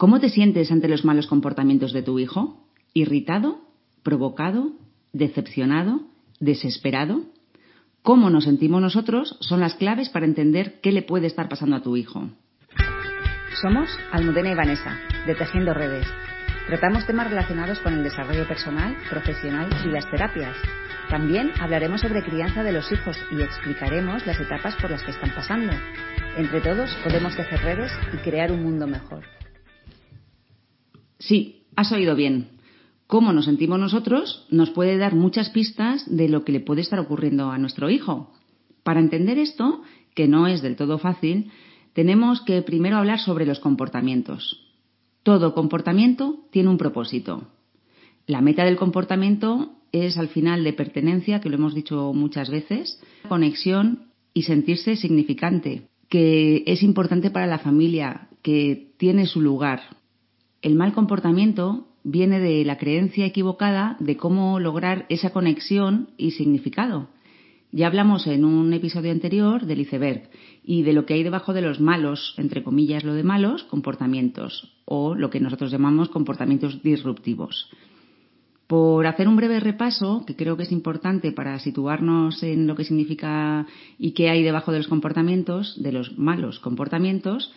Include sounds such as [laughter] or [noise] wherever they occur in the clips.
¿Cómo te sientes ante los malos comportamientos de tu hijo? ¿Irritado? ¿Provocado? ¿Decepcionado? ¿Desesperado? Cómo nos sentimos nosotros son las claves para entender qué le puede estar pasando a tu hijo. Somos Almudena y Vanessa, de Tejiendo Redes. Tratamos temas relacionados con el desarrollo personal, profesional y las terapias. También hablaremos sobre crianza de los hijos y explicaremos las etapas por las que están pasando. Entre todos podemos tejer redes y crear un mundo mejor. Sí, has oído bien. Cómo nos sentimos nosotros nos puede dar muchas pistas de lo que le puede estar ocurriendo a nuestro hijo. Para entender esto, que no es del todo fácil, tenemos que primero hablar sobre los comportamientos. Todo comportamiento tiene un propósito. La meta del comportamiento es al final de pertenencia, que lo hemos dicho muchas veces, conexión y sentirse significante, que es importante para la familia, que tiene su lugar, el mal comportamiento viene de la creencia equivocada de cómo lograr esa conexión y significado. Ya hablamos en un episodio anterior del iceberg y de lo que hay debajo de los malos, entre comillas lo de malos, comportamientos o lo que nosotros llamamos comportamientos disruptivos. Por hacer un breve repaso, que creo que es importante para situarnos en lo que significa y qué hay debajo de los comportamientos, de los malos comportamientos,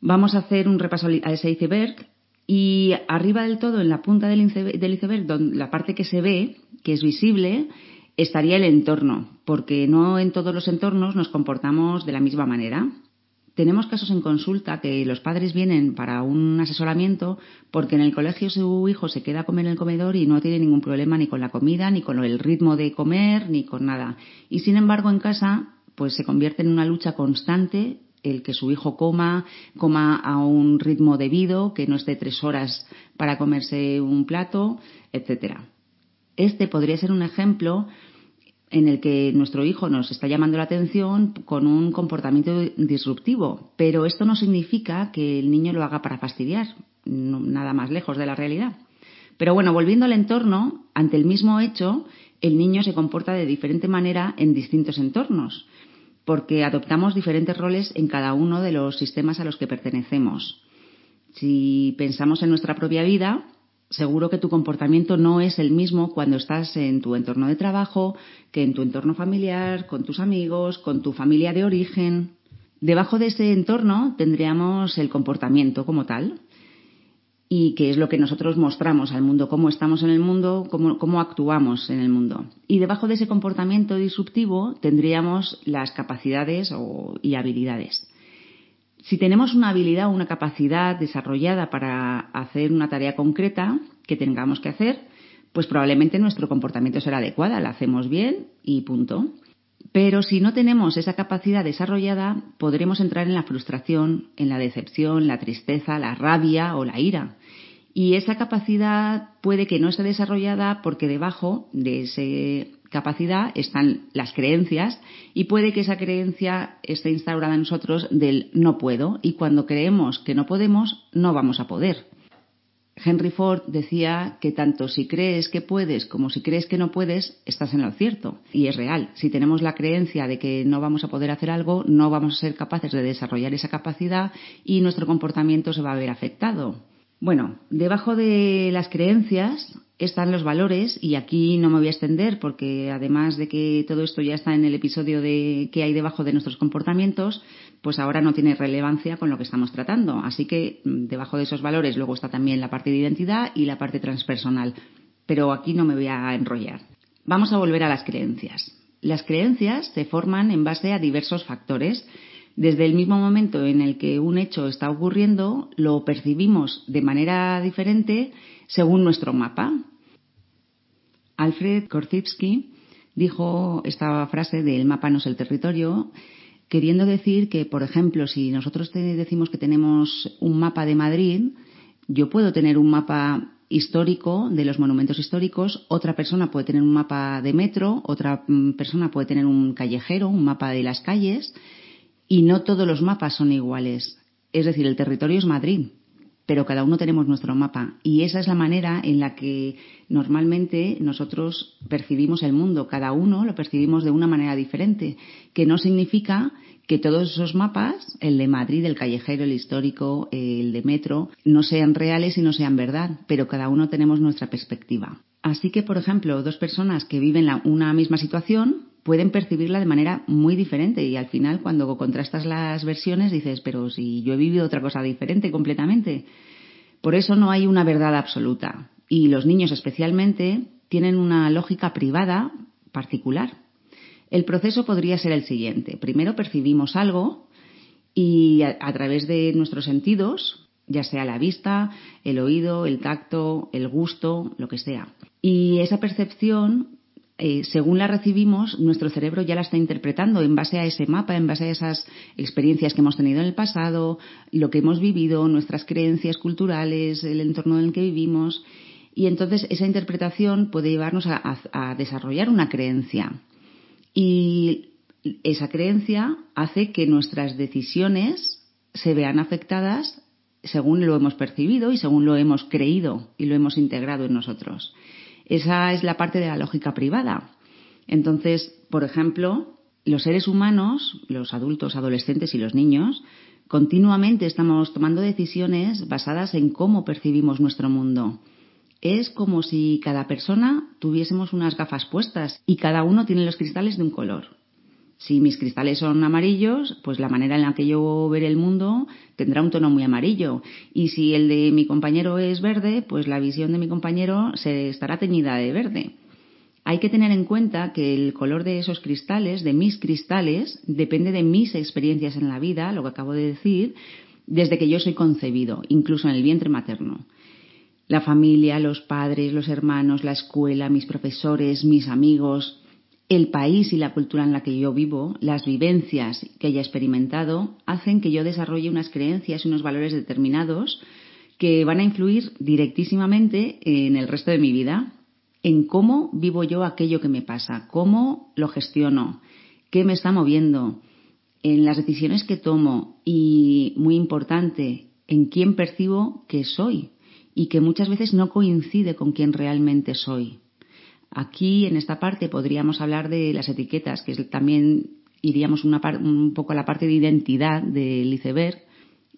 vamos a hacer un repaso a ese iceberg y arriba del todo, en la punta del iceberg, donde la parte que se ve, que es visible, estaría el entorno, porque no en todos los entornos nos comportamos de la misma manera. Tenemos casos en consulta que los padres vienen para un asesoramiento porque en el colegio su hijo se queda a comer en el comedor y no tiene ningún problema ni con la comida, ni con el ritmo de comer, ni con nada. Y sin embargo en casa pues se convierte en una lucha constante el que su hijo coma, coma a un ritmo debido, que no esté tres horas para comerse un plato, etcétera. Este podría ser un ejemplo en el que nuestro hijo nos está llamando la atención con un comportamiento disruptivo, pero esto no significa que el niño lo haga para fastidiar, nada más lejos de la realidad. Pero bueno, volviendo al entorno, ante el mismo hecho, el niño se comporta de diferente manera en distintos entornos porque adoptamos diferentes roles en cada uno de los sistemas a los que pertenecemos. Si pensamos en nuestra propia vida, seguro que tu comportamiento no es el mismo cuando estás en tu entorno de trabajo, que en tu entorno familiar, con tus amigos, con tu familia de origen. Debajo de ese entorno tendríamos el comportamiento como tal, y qué es lo que nosotros mostramos al mundo, cómo estamos en el mundo, cómo, actuamos en el mundo. Y debajo de ese comportamiento disruptivo tendríamos las capacidades y habilidades. Si tenemos una habilidad o una capacidad desarrollada para hacer una tarea concreta que tengamos que hacer, pues probablemente nuestro comportamiento será adecuado, la hacemos bien y punto. Pero si no tenemos esa capacidad desarrollada, podremos entrar en la frustración, en la decepción, la tristeza, la rabia o la ira. Y esa capacidad puede que no esté desarrollada porque debajo de esa capacidad están las creencias y puede que esa creencia esté instaurada en nosotros del no puedo y cuando creemos que no podemos, no vamos a poder. Henry Ford decía que tanto si crees que puedes como si crees que no puedes, estás en lo cierto. Y es real. Si tenemos la creencia de que no vamos a poder hacer algo, no vamos a ser capaces de desarrollar esa capacidad y nuestro comportamiento se va a ver afectado. Bueno, debajo de las creencias están los valores y aquí no me voy a extender porque además de que todo esto ya está en el episodio de qué hay debajo de nuestros comportamientos, pues ahora no tiene relevancia con lo que estamos tratando. Así que mm, debajo de esos valores luego está también la parte de identidad y la parte transpersonal. Pero aquí no me voy a enrollar. Vamos a volver a las creencias. Las creencias se forman en base a diversos factores desde el mismo momento en el que un hecho está ocurriendo, lo percibimos de manera diferente según nuestro mapa. Alfred Korzybski dijo esta frase de el mapa no es el territorio, queriendo decir que, por ejemplo, si nosotros decimos que tenemos un mapa de Madrid, yo puedo tener un mapa histórico de los monumentos históricos, otra persona puede tener un mapa de metro, otra mm, persona puede tener un callejero, un mapa de las calles, y no todos los mapas son iguales. Es decir, el territorio es Madrid, pero cada uno tenemos nuestro mapa. Y esa es la manera en la que normalmente nosotros percibimos el mundo. Cada uno lo percibimos de una manera diferente, que no significa que todos esos mapas, el de Madrid, el callejero, el histórico, el de metro, no sean reales y no sean verdad, pero cada uno tenemos nuestra perspectiva. Así que, por ejemplo, dos personas que viven una misma situación pueden percibirla de manera muy diferente y al final cuando contrastas las versiones dices, pero si yo he vivido otra cosa diferente completamente. Por eso no hay una verdad absoluta y los niños especialmente tienen una lógica privada particular. El proceso podría ser el siguiente. Primero percibimos algo y a, través de nuestros sentidos, ya sea la vista, el oído, el tacto, el gusto, lo que sea. Y esa percepción eh, según la recibimos, nuestro cerebro ya la está interpretando en base a ese mapa, en base a esas experiencias que hemos tenido en el pasado, lo que hemos vivido, nuestras creencias culturales, el entorno en el que vivimos. Y entonces esa interpretación puede llevarnos a desarrollar una creencia. Y esa creencia hace que nuestras decisiones se vean afectadas según lo hemos percibido y según lo hemos creído y lo hemos integrado en nosotros. Esa es la parte de la lógica privada. Entonces, por ejemplo, los seres humanos, los adultos, adolescentes y los niños, continuamente estamos tomando decisiones basadas en cómo percibimos nuestro mundo. Es como si cada persona tuviésemos unas gafas puestas y cada uno tiene los cristales de un color. Si mis cristales son amarillos, pues la manera en la que yo veré el mundo tendrá un tono muy amarillo. Y si el de mi compañero es verde, pues la visión de mi compañero se estará teñida de verde. Hay que tener en cuenta que el color de esos cristales, de mis cristales, depende de mis experiencias en la vida, lo que acabo de decir, desde que yo soy concebido, incluso en el vientre materno. La familia, los padres, los hermanos, la escuela, mis profesores, mis amigos, el país y la cultura en la que yo vivo, las vivencias que haya experimentado, hacen que yo desarrolle unas creencias y unos valores determinados que van a influir directísimamente en el resto de mi vida, en cómo vivo yo aquello que me pasa, cómo lo gestiono, qué me está moviendo, en las decisiones que tomo y, muy importante, en quién percibo que soy y que muchas veces no coincide con quién realmente soy. Aquí, en esta parte, podríamos hablar de las etiquetas, que también iríamos un poco a la parte de identidad del iceberg.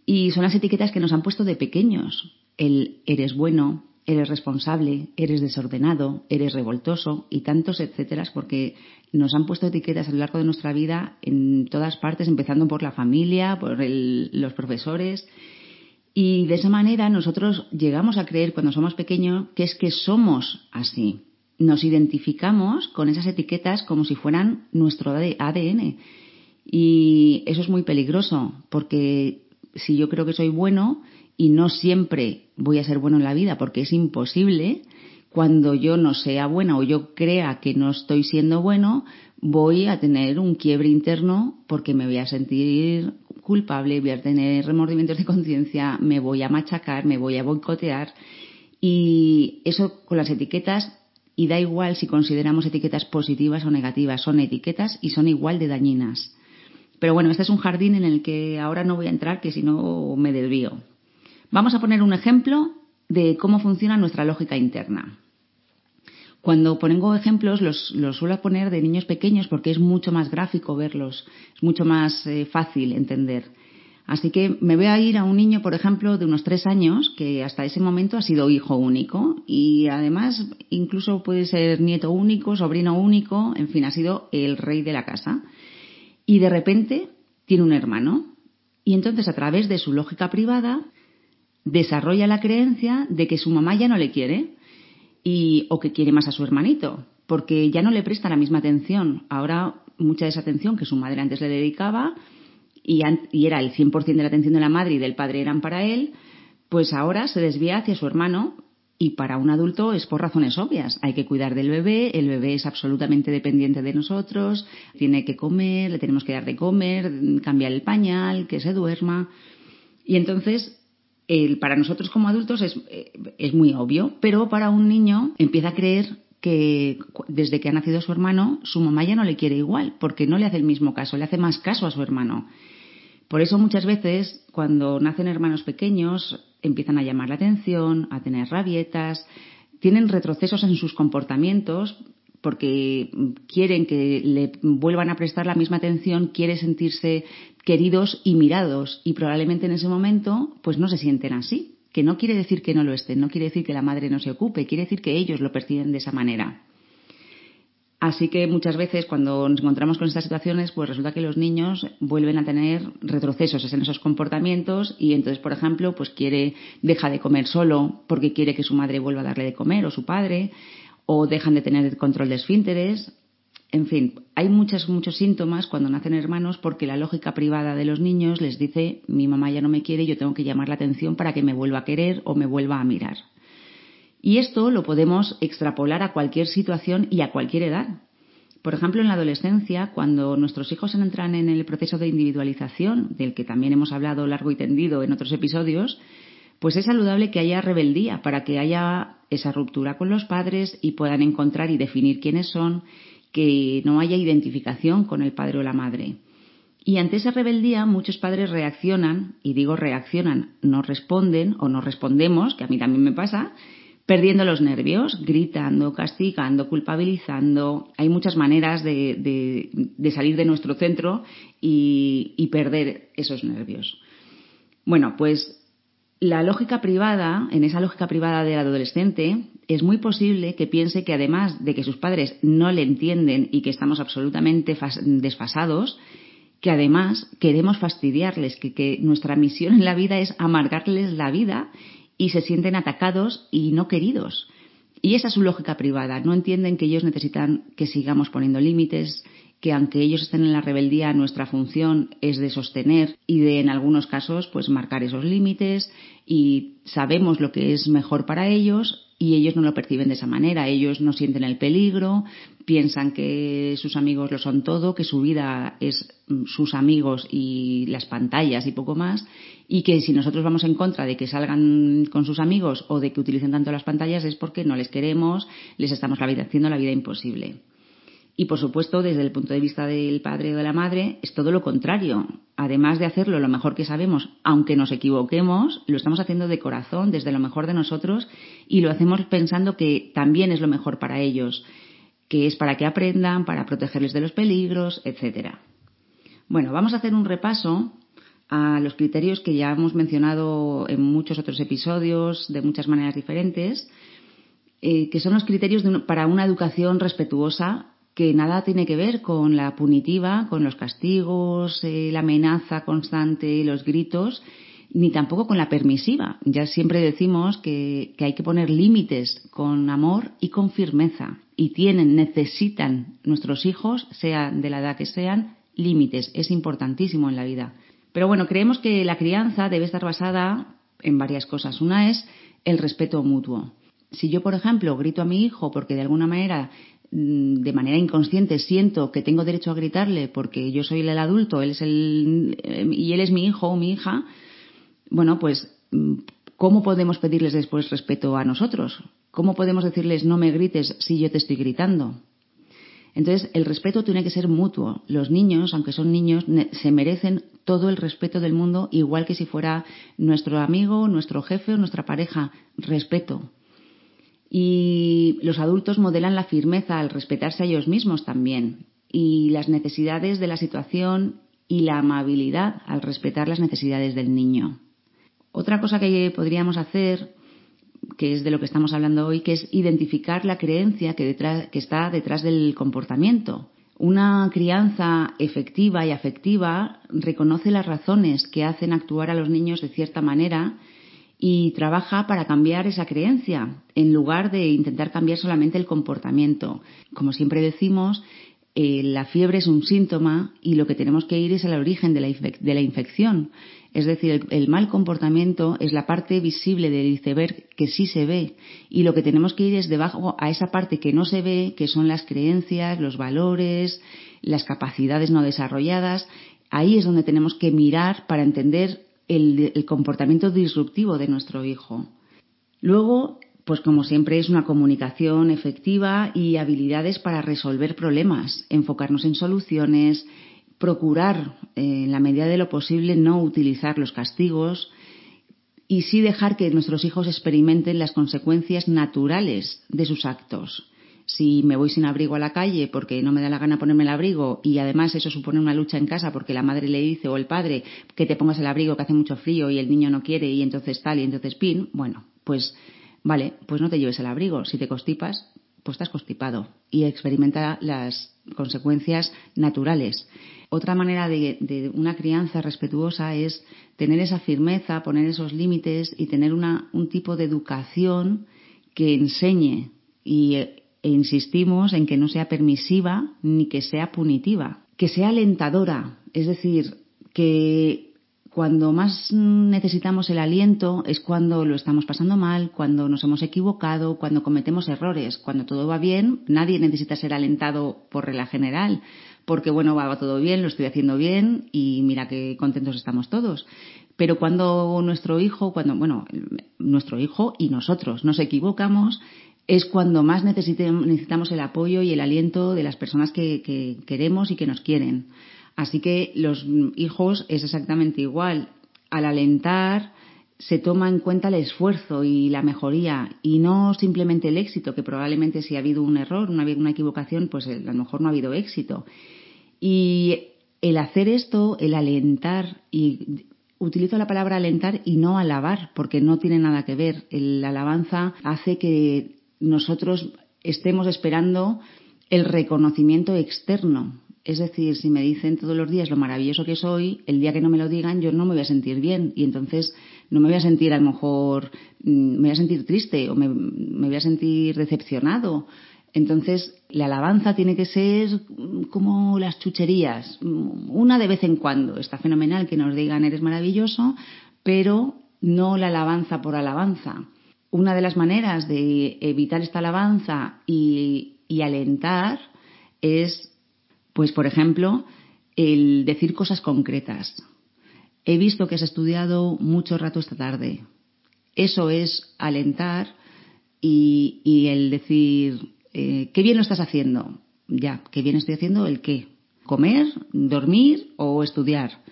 Y son las etiquetas que nos han puesto de pequeños. El eres bueno, eres responsable, eres desordenado, eres revoltoso y tantos etcétera, porque nos han puesto etiquetas a lo largo de nuestra vida en todas partes, empezando por la familia, por los profesores. Y de esa manera nosotros llegamos a creer cuando somos pequeños que es que somos así nos identificamos con esas etiquetas como si fueran nuestro ADN. Y eso es muy peligroso, porque si yo creo que soy bueno y no siempre voy a ser bueno en la vida, porque es imposible, cuando yo no sea buena o yo crea que no estoy siendo bueno, voy a tener un quiebre interno porque me voy a sentir culpable, voy a tener remordimientos de conciencia, me voy a machacar, me voy a boicotear. Y eso con las etiquetas y da igual si consideramos etiquetas positivas o negativas, son etiquetas y son igual de dañinas. Pero bueno, este es un jardín en el que ahora no voy a entrar, que si no me desvío. Vamos a poner un ejemplo de cómo funciona nuestra lógica interna. Cuando pongo ejemplos los, suelo poner de niños pequeños porque es mucho más gráfico verlos, es mucho más eh, fácil entender. Así que me voy a ir a un niño, por ejemplo, de unos tres años, que hasta ese momento ha sido hijo único y además incluso puede ser nieto único, sobrino único, en fin, ha sido el rey de la casa. Y de repente tiene un hermano. Y entonces a través de su lógica privada desarrolla la creencia de que su mamá ya no le quiere y, o que quiere más a su hermanito, porque ya no le presta la misma atención. Ahora mucha de esa atención que su madre antes le dedicaba y, era el 100% de la atención de la madre y del padre eran para él, pues ahora se desvía hacia su hermano y para un adulto es por razones obvias. Hay que cuidar del bebé, el bebé es absolutamente dependiente de nosotros, tiene que comer, le tenemos que dar de comer, cambiar el pañal, que se duerma. Y entonces, el, para nosotros como adultos es, eh, es muy obvio, pero para un niño empieza a creer que desde que ha nacido su hermano, su mamá ya no le quiere igual, porque no le hace el mismo caso, le hace más caso a su hermano. Por eso muchas veces cuando nacen hermanos pequeños empiezan a llamar la atención, a tener rabietas, tienen retrocesos en sus comportamientos porque quieren que le vuelvan a prestar la misma atención, quiere sentirse queridos y mirados y probablemente en ese momento pues no se sienten así, que no quiere decir que no lo estén, no quiere decir que la madre no se ocupe, quiere decir que ellos lo perciben de esa manera. Así que muchas veces cuando nos encontramos con estas situaciones, pues resulta que los niños vuelven a tener retrocesos en esos comportamientos y entonces, por ejemplo, pues quiere, deja de comer solo porque quiere que su madre vuelva a darle de comer o su padre, o dejan de tener el control de esfínteres. En fin, hay muchos, muchos síntomas cuando nacen hermanos porque la lógica privada de los niños les dice mi mamá ya no me quiere, yo tengo que llamar la atención para que me vuelva a querer o me vuelva a mirar. Y esto lo podemos extrapolar a cualquier situación y a cualquier edad. Por ejemplo, en la adolescencia, cuando nuestros hijos entran en el proceso de individualización, del que también hemos hablado largo y tendido en otros episodios, pues es saludable que haya rebeldía para que haya esa ruptura con los padres y puedan encontrar y definir quiénes son, que no haya identificación con el padre o la madre. Y ante esa rebeldía muchos padres reaccionan, y digo reaccionan, no responden o no respondemos, que a mí también me pasa, perdiendo los nervios, gritando, castigando, culpabilizando. Hay muchas maneras de, salir de nuestro centro y, y perder esos nervios. Bueno, pues la lógica privada, en esa lógica privada del adolescente, es muy posible que piense que además de que sus padres no le entienden y que estamos absolutamente desfasados, que además queremos fastidiarles, que, que, nuestra misión en la vida es amargarles la vida y se sienten atacados y no queridos. Y esa es su lógica privada. No entienden que ellos necesitan que sigamos poniendo límites, que aunque ellos estén en la rebeldía, nuestra función es de sostener y de, en algunos casos, pues marcar esos límites y sabemos lo que es mejor para ellos y ellos no lo perciben de esa manera. Ellos no sienten el peligro, piensan que sus amigos lo son todo, que su vida es mm, sus amigos y las pantallas y poco más, y que si nosotros vamos en contra de que salgan con sus amigos o de que utilicen tanto las pantallas es porque no les queremos, les estamos la vida, haciendo la vida imposible. Y por supuesto, desde el punto de vista del padre o de la madre, es todo lo contrario. Además de hacerlo lo mejor que sabemos, aunque nos equivoquemos, lo estamos haciendo de corazón, desde lo mejor de nosotros, y lo hacemos pensando que también es lo mejor para ellos, que es para que aprendan, para protegerles de los peligros, etc. Bueno, vamos a hacer un repaso a los criterios que ya hemos mencionado en muchos otros episodios de muchas maneras diferentes, eh, que son los criterios para una educación respetuosa que nada tiene que ver con la punitiva, con los castigos, eh, la amenaza constante, los gritos, ni tampoco con la permisiva. Ya siempre decimos que, que hay que poner límites con amor y con firmeza. Y tienen, necesitan nuestros hijos, sean de la edad que sean, límites. Es importantísimo en la vida. Pero bueno, creemos que la crianza debe estar basada en varias cosas. Una es el respeto mutuo. Si yo, por ejemplo, grito a mi hijo porque de alguna manera de manera inconsciente siento que tengo derecho a gritarle porque yo soy el adulto él es el, eh, y él es mi hijo o mi hija, bueno, pues mm, ¿cómo podemos pedirles después respeto a nosotros? ¿Cómo podemos decirles no me grites si yo te estoy gritando? Entonces, el respeto tiene que ser mutuo. Los niños, aunque son niños, se merecen todo el respeto del mundo, igual que si fuera nuestro amigo, nuestro jefe o nuestra pareja. Respeto. Y los adultos modelan la firmeza al respetarse a ellos mismos también y las necesidades de la situación y la amabilidad al respetar las necesidades del niño. Otra cosa que podríamos hacer, que es de lo que estamos hablando hoy, que es identificar la creencia que, que está detrás del comportamiento. Una crianza efectiva y afectiva reconoce las razones que hacen actuar a los niños de cierta manera y trabaja para cambiar esa creencia en lugar de intentar cambiar solamente el comportamiento. Como siempre decimos, eh, la fiebre es un síntoma y lo que tenemos que ir es al origen de la, infección. Es decir, el, mal comportamiento es la parte visible del iceberg que sí se ve y lo que tenemos que ir es debajo a esa parte que no se ve, que son las creencias, los valores, las capacidades no desarrolladas. Ahí es donde tenemos que mirar para entender el, comportamiento disruptivo de nuestro hijo. Luego, pues como siempre es una comunicación efectiva y habilidades para resolver problemas, enfocarnos en soluciones, procurar, eh, en la medida de lo posible, no utilizar los castigos y sí dejar que nuestros hijos experimenten las consecuencias naturales de sus actos. Si me voy sin abrigo a la calle porque no me da la gana ponerme el abrigo y además eso supone una lucha en casa porque la madre le dice o el padre que te pongas el abrigo que hace mucho frío y el niño no quiere y entonces tal y entonces pin, bueno, pues vale, pues no te lleves el abrigo. Si te constipas, pues estás constipado y experimenta las consecuencias naturales. Otra manera de, una crianza respetuosa es tener esa firmeza, poner esos límites y tener una, un tipo de educación que enseñe y e insistimos en que no sea permisiva ni que sea punitiva, que sea alentadora, es decir, que cuando más necesitamos el aliento es cuando lo estamos pasando mal, cuando nos hemos equivocado, cuando cometemos errores. Cuando todo va bien, nadie necesita ser alentado por regla general, porque bueno, va todo bien, lo estoy haciendo bien y mira qué contentos estamos todos. Pero cuando nuestro hijo, cuando, bueno, nuestro hijo y nosotros nos equivocamos, es cuando más necesitamos el apoyo y el aliento de las personas que queremos y que nos quieren. Así que los hijos es exactamente igual. Al alentar se toma en cuenta el esfuerzo y la mejoría y no simplemente el éxito, que probablemente si ha habido un error, una, una equivocación, pues a lo mejor no ha habido éxito. Y el hacer esto, el alentar, y utilizo la palabra alentar y no alabar, porque no tiene nada que ver. La alabanza hace que nosotros estemos esperando el reconocimiento externo, es decir, si me dicen todos los días lo maravilloso que soy, el día que no me lo digan yo no me voy a sentir bien y entonces no me voy a sentir a lo mejor, mm, me voy a sentir triste o me, voy a sentir decepcionado. Entonces, la alabanza tiene que ser como las chucherías, una de vez en cuando. Está fenomenal que nos digan eres maravilloso, pero no la alabanza por alabanza. Una de las maneras de evitar esta alabanza y, alentar es pues, por ejemplo, el decir cosas concretas. He visto que has estudiado mucho rato esta tarde. Eso es alentar y, el decir, eh, qué bien lo estás haciendo. Ya, qué bien estoy haciendo el qué. Comer, dormir o estudiar.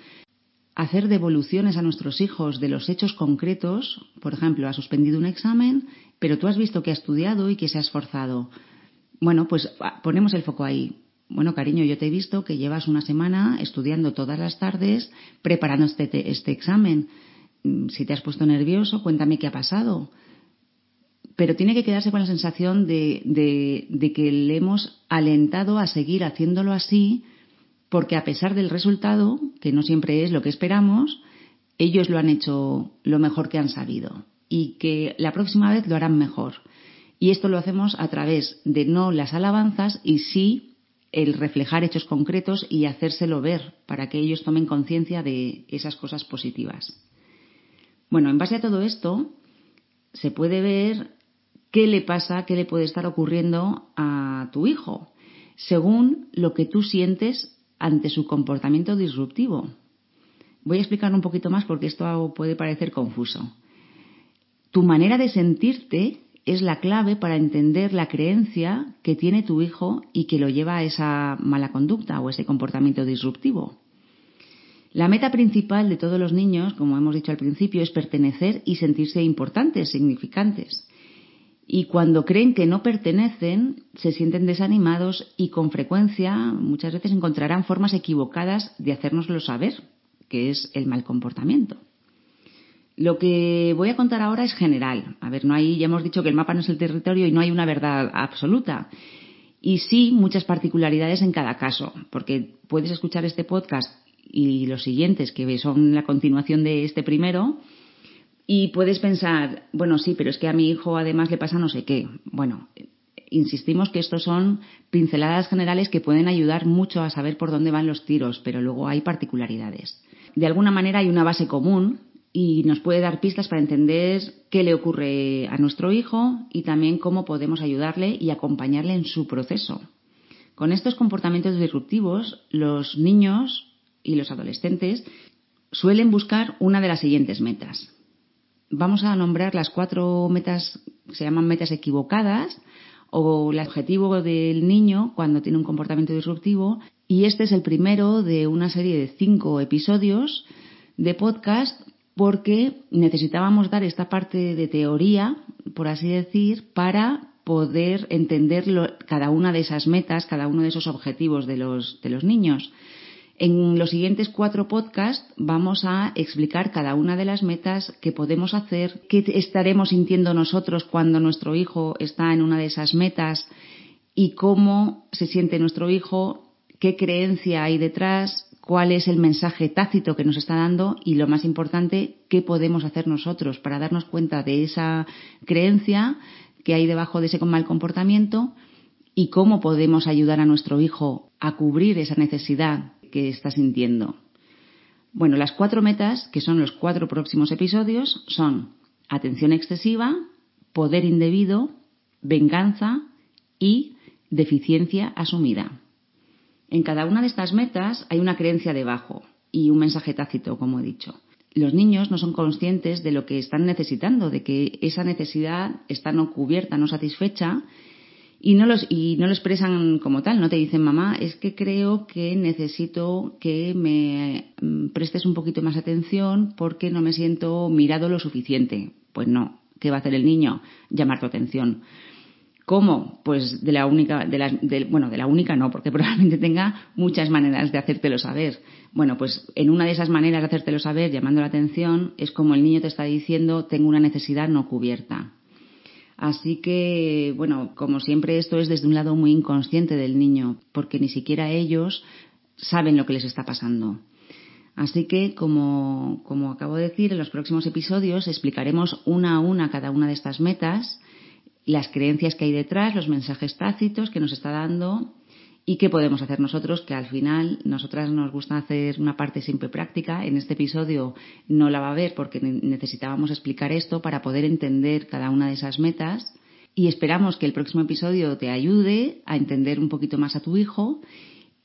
Hacer devoluciones a nuestros hijos de los hechos concretos. Por ejemplo, ha suspendido un examen, pero tú has visto que ha estudiado y que se ha esforzado. Bueno, pues ah, ponemos el foco ahí bueno, cariño, yo te he visto que llevas una semana estudiando todas las tardes preparando este, este examen. Mm, si te has puesto nervioso, cuéntame qué ha pasado. Pero tiene que quedarse con la sensación de, de que le hemos alentado a seguir haciéndolo así, porque a pesar del resultado, que no siempre es lo que esperamos, ellos lo han hecho lo mejor que han sabido y que la próxima vez lo harán mejor. Y esto lo hacemos a través de no las alabanzas y sí el reflejar hechos concretos y hacérselo ver para que ellos tomen conciencia de esas cosas positivas. Bueno, en base a todo esto, se puede ver qué le pasa, qué le puede estar ocurriendo a tu hijo, según lo que tú sientes ante su comportamiento disruptivo. Voy a explicar un poquito más porque esto puede parecer confuso. Tu manera de sentirte es la clave para entender la creencia que tiene tu hijo y que lo lleva a esa mala conducta o ese comportamiento disruptivo. La meta principal de todos los niños, como hemos dicho al principio, es pertenecer y sentirse importantes, significantes. Y cuando creen que no pertenecen, se sienten desanimados y con frecuencia muchas veces encontrarán formas equivocadas de hacérnoslo saber, que es el mal comportamiento. Lo que voy a contar ahora es general. A ver, no hay, ya hemos dicho que el mapa no es el territorio y no hay una verdad absoluta. Y sí muchas particularidades en cada caso, porque puedes escuchar este podcast y los siguientes, que son la continuación de este primero, y puedes pensar, bueno, sí, pero es que a mi hijo además le pasa no sé qué. Bueno, insistimos que estos son pinceladas generales que pueden ayudar mucho a saber por dónde van los tiros, pero luego hay particularidades. De alguna manera hay una base común y nos puede dar pistas para entender qué le ocurre a nuestro hijo y también cómo podemos ayudarle y acompañarle en su proceso. Con estos comportamientos disruptivos, los niños y los adolescentes suelen buscar una de las siguientes metas. Vamos a nombrar las cuatro metas, se llaman metas equivocadas, o el objetivo del niño cuando tiene un comportamiento disruptivo, y este es el primero de una serie de cinco episodios de podcast porque necesitábamos dar esta parte de teoría, por así decir, para poder entender cada una de esas metas, cada uno de esos objetivos de los, de los niños. En los siguientes cuatro podcasts vamos a explicar cada una de las metas que podemos hacer, qué estaremos sintiendo nosotros cuando nuestro hijo está en una de esas metas y cómo se siente nuestro hijo, qué creencia hay detrás, cuál es el mensaje tácito que nos está dando y lo más importante, qué podemos hacer nosotros para darnos cuenta de esa creencia que hay debajo de ese mal comportamiento y cómo podemos ayudar a nuestro hijo a cubrir esa necesidad que está sintiendo. Bueno, las cuatro metas, que son los cuatro próximos episodios, son atención excesiva, poder indebido, venganza y deficiencia asumida. En cada una de estas metas hay una creencia debajo y un mensaje tácito, como he dicho. Los niños no son conscientes de lo que están necesitando, de que esa necesidad está no cubierta, no satisfecha y no los y no lo expresan como tal no te dicen mamá es que creo que necesito que me mm, prestes un poquito más atención porque no me siento mirado lo suficiente pues no. Qué va a hacer el niño llamar tu atención. Cómo pues de la única de la bueno de la única no porque [laughs] probablemente tenga muchas maneras de hacértelo saber. Bueno pues en una de esas maneras de hacértelo saber llamando la atención es como el niño te está diciendo tengo una necesidad no cubierta Así que, bueno, como siempre esto es desde un lado muy inconsciente del niño, porque ni siquiera ellos saben lo que les está pasando. Así que, como, como acabo de decir, en los próximos episodios explicaremos una a una cada una de estas metas, las creencias que hay detrás, los mensajes tácitos que nos está dando y qué podemos hacer nosotros, que al final nosotras nos gusta hacer una parte siempre práctica. En este episodio no la va a ver porque necesitábamos explicar esto para poder entender cada una de esas metas. Y esperamos que el próximo episodio te ayude a entender un poquito más a tu hijo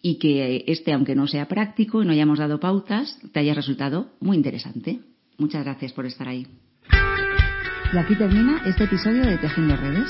y que este, aunque no sea práctico y no hayamos dado pautas, te haya resultado muy interesante. Muchas gracias por estar ahí. Y aquí termina este episodio de Tejiendo Redes.